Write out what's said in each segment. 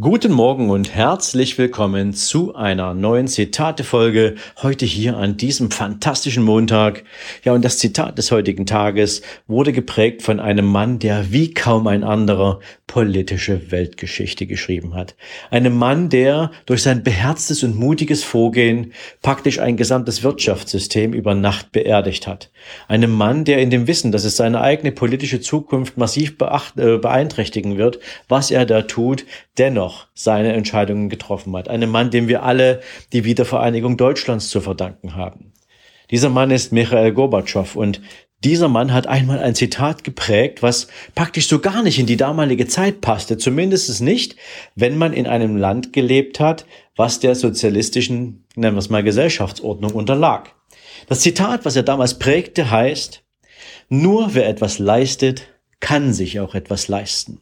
Guten Morgen und herzlich willkommen zu einer neuen Zitate-Folge heute hier an diesem fantastischen Montag. Ja, und das Zitat des heutigen Tages wurde geprägt von einem Mann, der wie kaum ein anderer politische Weltgeschichte geschrieben hat. Einem Mann, der durch sein beherztes und mutiges Vorgehen praktisch ein gesamtes Wirtschaftssystem über Nacht beerdigt hat. Einem Mann, der in dem Wissen, dass es seine eigene politische Zukunft massiv beacht, äh, beeinträchtigen wird, was er da tut, dennoch dennoch seine Entscheidungen getroffen hat. Einem Mann, dem wir alle die Wiedervereinigung Deutschlands zu verdanken haben. Dieser Mann ist Michael Gorbatschow und dieser Mann hat einmal ein Zitat geprägt, was praktisch so gar nicht in die damalige Zeit passte, zumindest nicht, wenn man in einem Land gelebt hat, was der sozialistischen, nennen wir es mal, Gesellschaftsordnung unterlag. Das Zitat, was er damals prägte, heißt, nur wer etwas leistet, kann sich auch etwas leisten.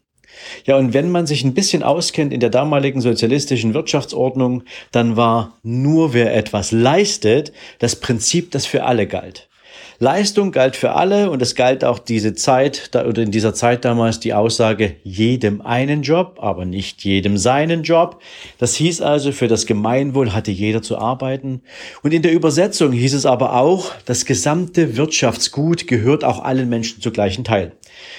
Ja, und wenn man sich ein bisschen auskennt in der damaligen sozialistischen Wirtschaftsordnung, dann war nur wer etwas leistet das Prinzip, das für alle galt. Leistung galt für alle und es galt auch diese Zeit oder in dieser Zeit damals die Aussage jedem einen Job, aber nicht jedem seinen Job. Das hieß also, für das Gemeinwohl hatte jeder zu arbeiten. Und in der Übersetzung hieß es aber auch, das gesamte Wirtschaftsgut gehört auch allen Menschen zu gleichen Teil.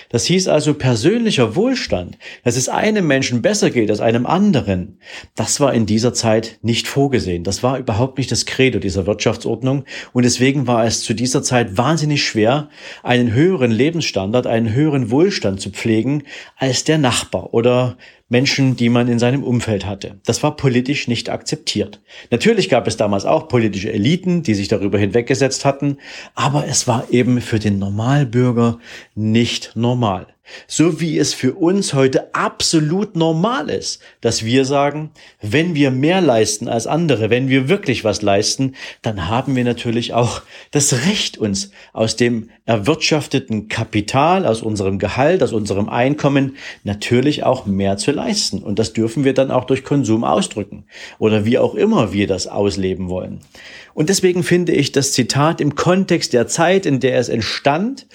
Das hieß also persönlicher Wohlstand, dass es einem Menschen besser geht als einem anderen. Das war in dieser Zeit nicht vorgesehen. Das war überhaupt nicht das Credo dieser Wirtschaftsordnung. Und deswegen war es zu dieser Zeit wahnsinnig schwer, einen höheren Lebensstandard, einen höheren Wohlstand zu pflegen als der Nachbar oder Menschen, die man in seinem Umfeld hatte. Das war politisch nicht akzeptiert. Natürlich gab es damals auch politische Eliten, die sich darüber hinweggesetzt hatten, aber es war eben für den Normalbürger nicht normal. So wie es für uns heute absolut normal ist, dass wir sagen, wenn wir mehr leisten als andere, wenn wir wirklich was leisten, dann haben wir natürlich auch das Recht, uns aus dem erwirtschafteten Kapital, aus unserem Gehalt, aus unserem Einkommen natürlich auch mehr zu leisten. Und das dürfen wir dann auch durch Konsum ausdrücken oder wie auch immer wir das ausleben wollen. Und deswegen finde ich das Zitat im Kontext der Zeit, in der es entstand,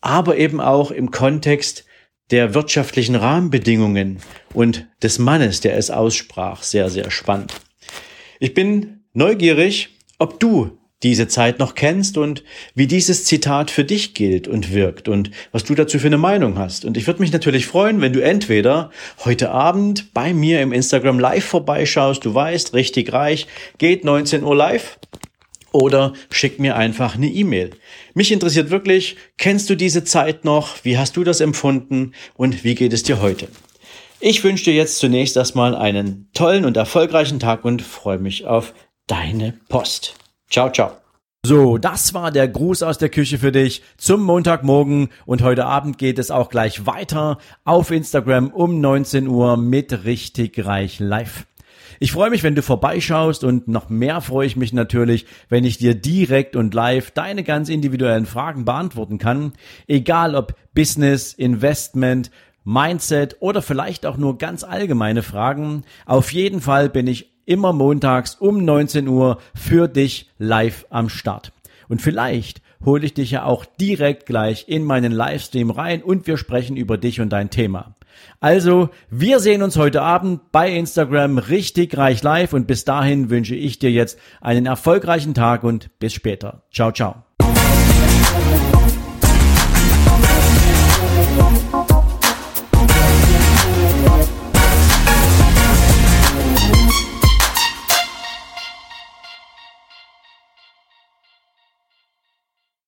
aber eben auch im Kontext der wirtschaftlichen Rahmenbedingungen und des Mannes, der es aussprach, sehr, sehr spannend. Ich bin neugierig, ob du diese Zeit noch kennst und wie dieses Zitat für dich gilt und wirkt und was du dazu für eine Meinung hast. Und ich würde mich natürlich freuen, wenn du entweder heute Abend bei mir im Instagram Live vorbeischaust, du weißt, richtig reich, geht 19 Uhr live oder schick mir einfach eine E-Mail. Mich interessiert wirklich, kennst du diese Zeit noch? Wie hast du das empfunden? Und wie geht es dir heute? Ich wünsche dir jetzt zunächst erstmal einen tollen und erfolgreichen Tag und freue mich auf deine Post. Ciao, ciao. So, das war der Gruß aus der Küche für dich zum Montagmorgen und heute Abend geht es auch gleich weiter auf Instagram um 19 Uhr mit richtig reich live. Ich freue mich, wenn du vorbeischaust und noch mehr freue ich mich natürlich, wenn ich dir direkt und live deine ganz individuellen Fragen beantworten kann. Egal ob Business, Investment, Mindset oder vielleicht auch nur ganz allgemeine Fragen. Auf jeden Fall bin ich immer montags um 19 Uhr für dich live am Start. Und vielleicht hole ich dich ja auch direkt gleich in meinen Livestream rein und wir sprechen über dich und dein Thema. Also, wir sehen uns heute Abend bei Instagram richtig reich live und bis dahin wünsche ich dir jetzt einen erfolgreichen Tag und bis später. Ciao, ciao.